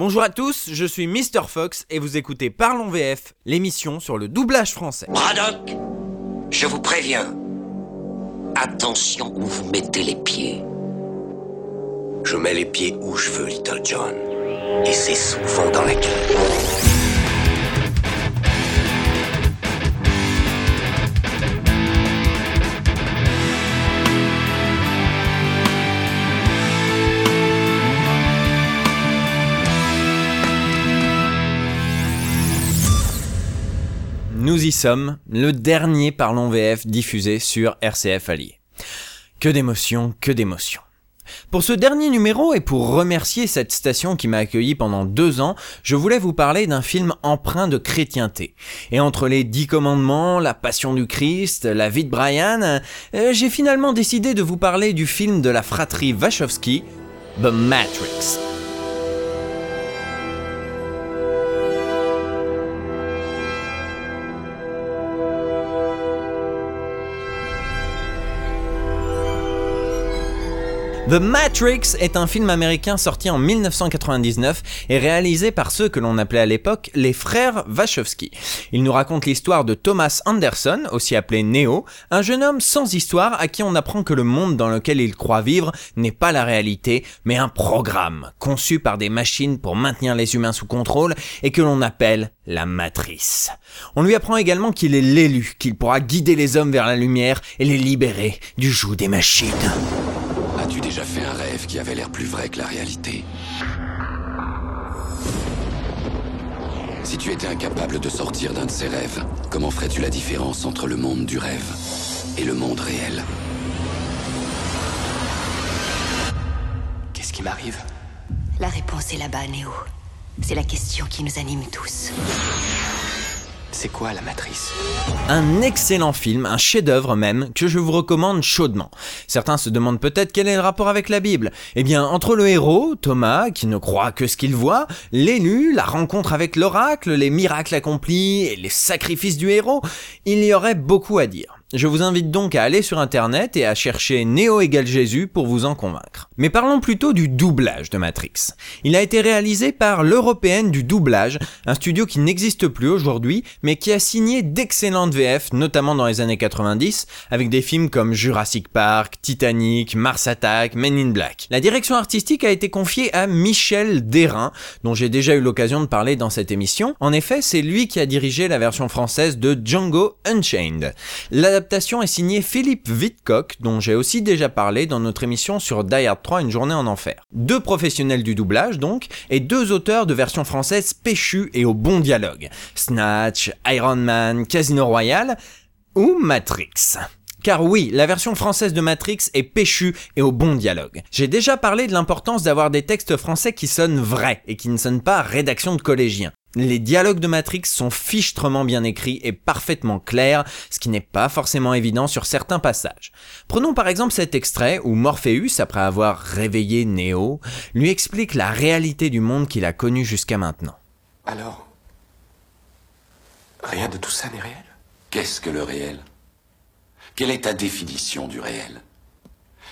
Bonjour à tous, je suis Mr. Fox et vous écoutez Parlons VF, l'émission sur le doublage français. Braddock, je vous préviens. Attention où vous mettez les pieds. Je mets les pieds où je veux, Little John. Et c'est souvent dans la gueule. Nous y sommes, le dernier Parlons VF diffusé sur RCF Allier. Que d'émotions, que d'émotions. Pour ce dernier numéro et pour remercier cette station qui m'a accueilli pendant deux ans, je voulais vous parler d'un film empreint de chrétienté. Et entre les dix commandements, la passion du Christ, la vie de Brian, euh, j'ai finalement décidé de vous parler du film de la fratrie Wachowski, The Matrix. The Matrix est un film américain sorti en 1999 et réalisé par ceux que l'on appelait à l'époque les frères Wachowski. Il nous raconte l'histoire de Thomas Anderson, aussi appelé Neo, un jeune homme sans histoire à qui on apprend que le monde dans lequel il croit vivre n'est pas la réalité, mais un programme conçu par des machines pour maintenir les humains sous contrôle et que l'on appelle la matrice. On lui apprend également qu'il est l'élu, qu'il pourra guider les hommes vers la lumière et les libérer du joug des machines. As-tu déjà fait un rêve qui avait l'air plus vrai que la réalité Si tu étais incapable de sortir d'un de ces rêves, comment ferais-tu la différence entre le monde du rêve et le monde réel Qu'est-ce qui m'arrive? La réponse est là-bas, Néo. C'est la question qui nous anime tous. C'est quoi la matrice? Un excellent film, un chef-d'œuvre même, que je vous recommande chaudement. Certains se demandent peut-être quel est le rapport avec la Bible. Eh bien, entre le héros, Thomas, qui ne croit que ce qu'il voit, l'élu, la rencontre avec l'oracle, les miracles accomplis et les sacrifices du héros, il y aurait beaucoup à dire. Je vous invite donc à aller sur internet et à chercher Néo égale Jésus pour vous en convaincre. Mais parlons plutôt du doublage de Matrix. Il a été réalisé par l'Européenne du doublage, un studio qui n'existe plus aujourd'hui, mais qui a signé d'excellentes VF, notamment dans les années 90, avec des films comme Jurassic Park, Titanic, Mars Attack, Men in Black. La direction artistique a été confiée à Michel Derain, dont j'ai déjà eu l'occasion de parler dans cette émission. En effet, c'est lui qui a dirigé la version française de Django Unchained. L'adaptation est signée Philippe Witkock, dont j'ai aussi déjà parlé dans notre émission sur Die Hard 3 Une journée en enfer. Deux professionnels du doublage donc, et deux auteurs de versions françaises péchues et au bon dialogue. Snatch, Iron Man, Casino Royale ou Matrix. Car oui, la version française de Matrix est péchue et au bon dialogue. J'ai déjà parlé de l'importance d'avoir des textes français qui sonnent vrais et qui ne sonnent pas rédaction de collégiens. Les dialogues de Matrix sont fichtrement bien écrits et parfaitement clairs, ce qui n'est pas forcément évident sur certains passages. Prenons par exemple cet extrait où Morpheus, après avoir réveillé Neo, lui explique la réalité du monde qu'il a connu jusqu'à maintenant. Alors Rien de tout ça n'est réel? Qu'est-ce que le réel? Quelle est ta définition du réel?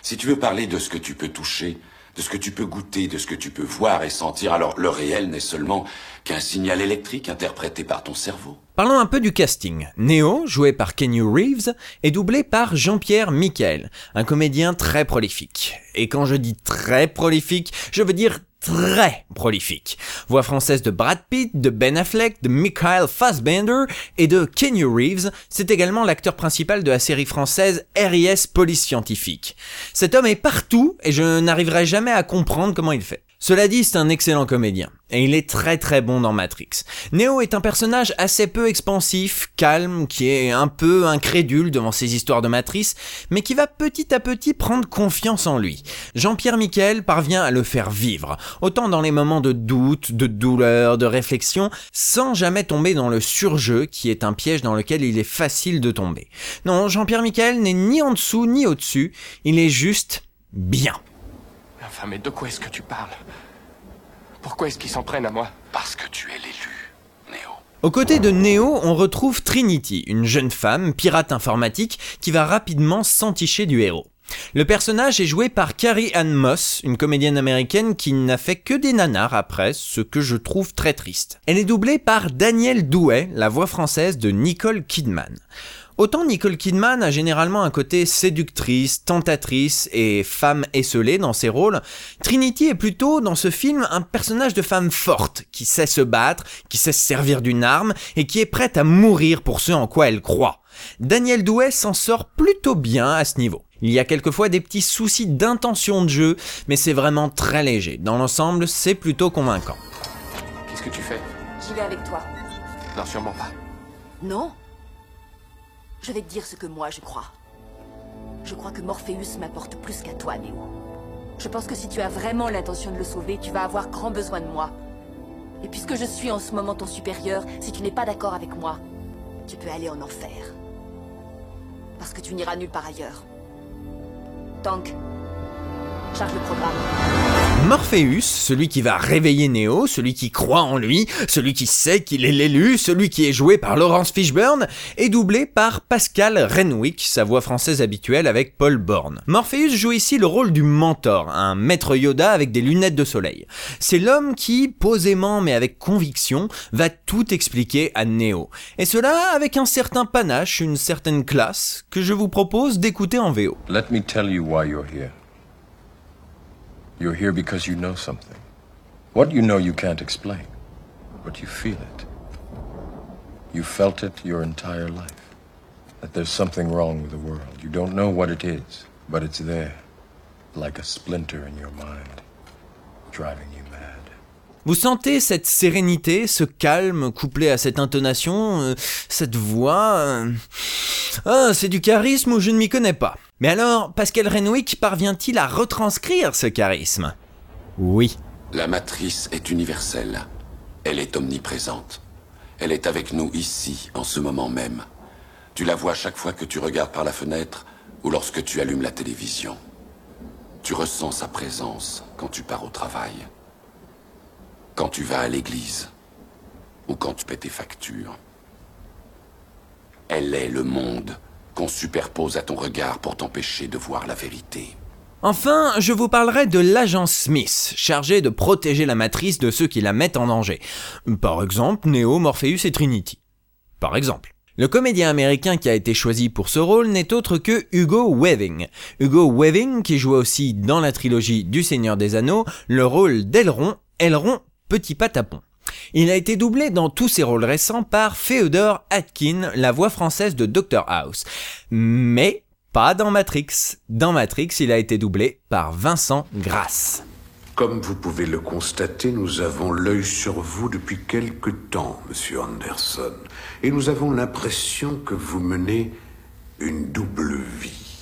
Si tu veux parler de ce que tu peux toucher, de ce que tu peux goûter, de ce que tu peux voir et sentir, alors le réel n'est seulement qu'un signal électrique interprété par ton cerveau. Parlons un peu du casting. Neo, joué par Kenny Reeves, est doublé par Jean-Pierre Michael, un comédien très prolifique. Et quand je dis très prolifique, je veux dire très prolifique. Voix française de Brad Pitt, de Ben Affleck, de Michael Fassbender et de Kenny Reeves, c'est également l'acteur principal de la série française RIS Police Scientifique. Cet homme est partout et je n'arriverai jamais à comprendre comment il fait. Cela dit, c'est un excellent comédien, et il est très très bon dans Matrix. Neo est un personnage assez peu expansif, calme, qui est un peu incrédule devant ses histoires de matrice, mais qui va petit à petit prendre confiance en lui. Jean-Pierre Michael parvient à le faire vivre, autant dans les moments de doute, de douleur, de réflexion, sans jamais tomber dans le surjeu qui est un piège dans lequel il est facile de tomber. Non, Jean-Pierre Michael n'est ni en dessous ni au-dessus, il est juste bien. Enfin, mais de quoi est-ce que tu parles? Pourquoi est-ce qu'ils s'en prennent à moi? Parce que tu es l'élu, Néo. Aux côtés de Neo, on retrouve Trinity, une jeune femme, pirate informatique, qui va rapidement s'enticher du héros. Le personnage est joué par Carrie Ann Moss, une comédienne américaine qui n'a fait que des nanars après, ce que je trouve très triste. Elle est doublée par Danielle Douai, la voix française de Nicole Kidman. Autant Nicole Kidman a généralement un côté séductrice, tentatrice et femme esselée dans ses rôles, Trinity est plutôt dans ce film un personnage de femme forte, qui sait se battre, qui sait se servir d'une arme et qui est prête à mourir pour ce en quoi elle croit. Daniel Douai s'en sort plutôt bien à ce niveau. Il y a quelquefois des petits soucis d'intention de jeu, mais c'est vraiment très léger. Dans l'ensemble, c'est plutôt convaincant. Qu'est-ce que tu fais? J'y vais avec toi. Non, sûrement pas. Non? Je vais te dire ce que moi je crois. Je crois que Morpheus m'apporte plus qu'à toi, Néo. Je pense que si tu as vraiment l'intention de le sauver, tu vas avoir grand besoin de moi. Et puisque je suis en ce moment ton supérieur, si tu n'es pas d'accord avec moi, tu peux aller en enfer. Parce que tu n'iras nulle part ailleurs. Tank, charge le programme. Morpheus, celui qui va réveiller Neo, celui qui croit en lui, celui qui sait qu'il est l'élu, celui qui est joué par Laurence Fishburne, est doublé par Pascal Renwick, sa voix française habituelle avec Paul Borne. Morpheus joue ici le rôle du mentor, un maître Yoda avec des lunettes de soleil. C'est l'homme qui, posément mais avec conviction, va tout expliquer à Neo. Et cela avec un certain panache, une certaine classe, que je vous propose d'écouter en VO. Let me tell you why you're here. You're here because you know something. What you know you can't explain, but you feel it. You felt it your entire life. That there's something wrong with the world. You don't know what it is, but it's there, like a splinter in your mind, driving you mad. Vous sentez cette sérénité, ce calme couplé à cette intonation, euh, cette voix euh, Ah, c'est du charisme ou je ne m'y connais pas. Mais alors, Pascal Renwick parvient-il à retranscrire ce charisme? Oui. La matrice est universelle. Elle est omniprésente. Elle est avec nous ici, en ce moment même. Tu la vois chaque fois que tu regardes par la fenêtre ou lorsque tu allumes la télévision. Tu ressens sa présence quand tu pars au travail, quand tu vas à l'église ou quand tu paies tes factures. Elle est le monde superpose à ton regard pour t'empêcher de voir la vérité. Enfin, je vous parlerai de l'agent Smith, chargé de protéger la matrice de ceux qui la mettent en danger. Par exemple, Neo, Morpheus et Trinity. Par exemple. Le comédien américain qui a été choisi pour ce rôle n'est autre que Hugo Weaving. Hugo Weaving qui joue aussi dans la trilogie du Seigneur des Anneaux le rôle d'Elron, Elron Petit Patapon. Il a été doublé dans tous ses rôles récents par Theodore Atkin, la voix française de Dr House. Mais pas dans Matrix. Dans Matrix, il a été doublé par Vincent Grasse. Comme vous pouvez le constater, nous avons l'œil sur vous depuis quelque temps, monsieur Anderson. Et nous avons l'impression que vous menez une double vie.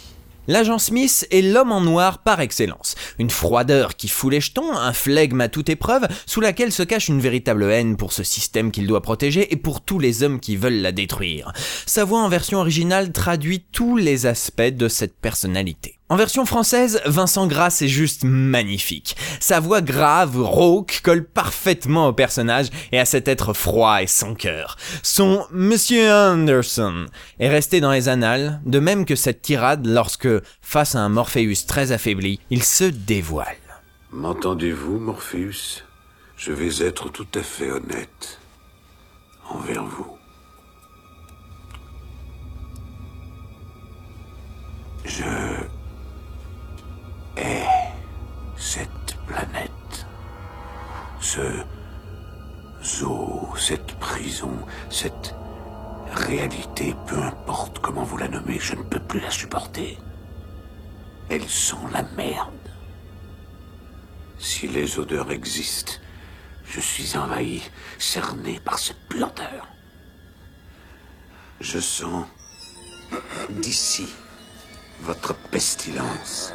L'agent Smith est l'homme en noir par excellence. Une froideur qui fout les jetons, un flegme à toute épreuve, sous laquelle se cache une véritable haine pour ce système qu'il doit protéger et pour tous les hommes qui veulent la détruire. Sa voix en version originale traduit tous les aspects de cette personnalité. En version française, Vincent Grasse est juste magnifique. Sa voix grave, rauque, colle parfaitement au personnage et à cet être froid et sans cœur. Son Monsieur Anderson est resté dans les annales, de même que cette tirade lorsque, face à un Morpheus très affaibli, il se dévoile. M'entendez-vous, Morpheus? Je vais être tout à fait honnête envers vous. La supporter. Elles sont la merde. Si les odeurs existent, je suis envahi, cerné par cette puanteur. Je sens d'ici votre pestilence.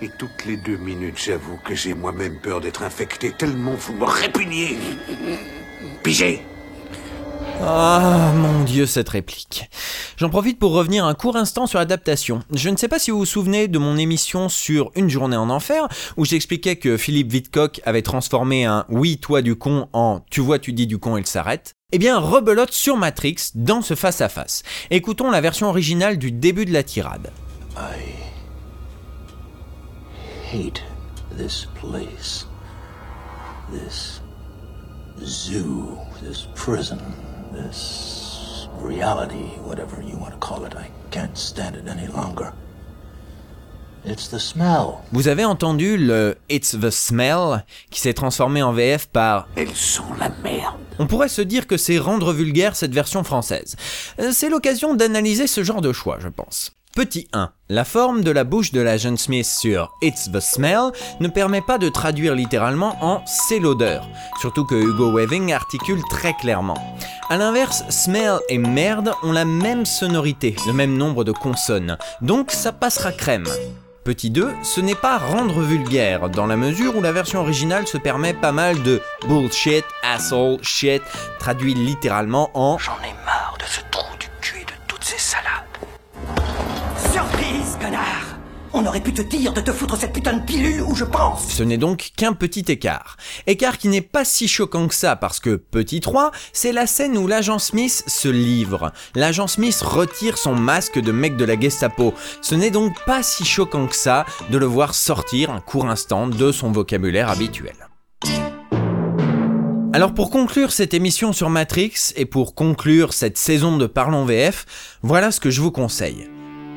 Et toutes les deux minutes, j'avoue que j'ai moi-même peur d'être infecté tellement vous me répugnez. Pigé Ah mon dieu cette réplique. J'en profite pour revenir un court instant sur l'adaptation. Je ne sais pas si vous vous souvenez de mon émission sur Une journée en enfer, où j'expliquais que Philippe Vidcock avait transformé un Oui toi du con en Tu vois tu dis du con il s'arrête. Eh bien, rebelote sur Matrix dans ce face-à-face. Écoutons la version originale du début de la tirade. I hate this place. This zoo, this prison, this reality, whatever you want to call it. I can't stand it any longer. It's the smell. Vous avez entendu le It's the Smell qui s'est transformé en VF par Elles sont la merde. On pourrait se dire que c'est rendre vulgaire cette version française. Euh, C'est l'occasion d'analyser ce genre de choix, je pense. Petit 1. La forme de la bouche de la jeune Smith sur It's the Smell ne permet pas de traduire littéralement en C'est l'odeur, surtout que Hugo Weaving articule très clairement. A l'inverse, smell et merde ont la même sonorité, le même nombre de consonnes, donc ça passera crème. Petit 2, ce n'est pas rendre vulgaire, dans la mesure où la version originale se permet pas mal de bullshit, asshole, shit, traduit littéralement en J'en ai marre de ce trou du cul et de toutes ces salades. On aurait pu te dire de te foutre cette putain de pilule où je pense Ce n'est donc qu'un petit écart. Écart qui n'est pas si choquant que ça parce que petit 3, c'est la scène où l'agent Smith se livre. L'agent Smith retire son masque de mec de la Gestapo. Ce n'est donc pas si choquant que ça de le voir sortir un court instant de son vocabulaire habituel. Alors pour conclure cette émission sur Matrix et pour conclure cette saison de Parlons VF, voilà ce que je vous conseille.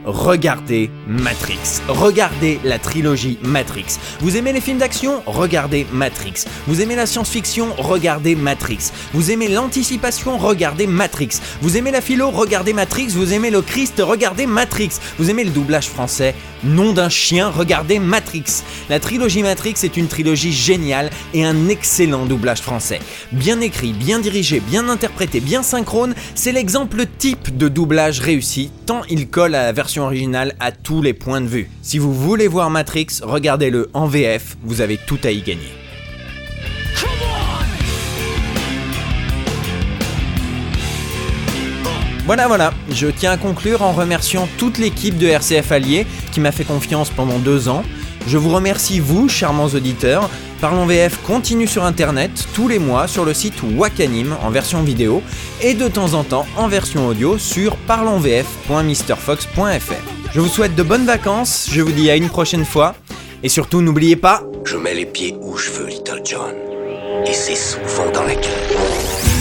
Regardez Matrix. Regardez la trilogie Matrix. Vous aimez les films d'action? Regardez Matrix. Vous aimez la science-fiction? Regardez Matrix. Vous aimez l'anticipation? Regardez Matrix. Vous aimez la philo? Regardez Matrix. Vous aimez le Christ? Regardez Matrix. Vous aimez le doublage français? Nom d'un chien? Regardez Matrix. La trilogie Matrix est une trilogie géniale et un excellent doublage français. Bien écrit, bien dirigé, bien interprété, bien synchrone, c'est l'exemple type de doublage réussi, tant il colle à la version originale à tous les points de vue. Si vous voulez voir Matrix, regardez-le en VF, vous avez tout à y gagner. Voilà, voilà, je tiens à conclure en remerciant toute l'équipe de RCF Alliés qui m'a fait confiance pendant deux ans. Je vous remercie, vous, charmants auditeurs. Parlons VF continue sur internet tous les mois sur le site Wakanim en version vidéo et de temps en temps en version audio sur parlonsvf.mrfox.fr. Je vous souhaite de bonnes vacances, je vous dis à une prochaine fois et surtout n'oubliez pas. Je mets les pieds où je veux, Little John. Et c'est souvent dans la gueule.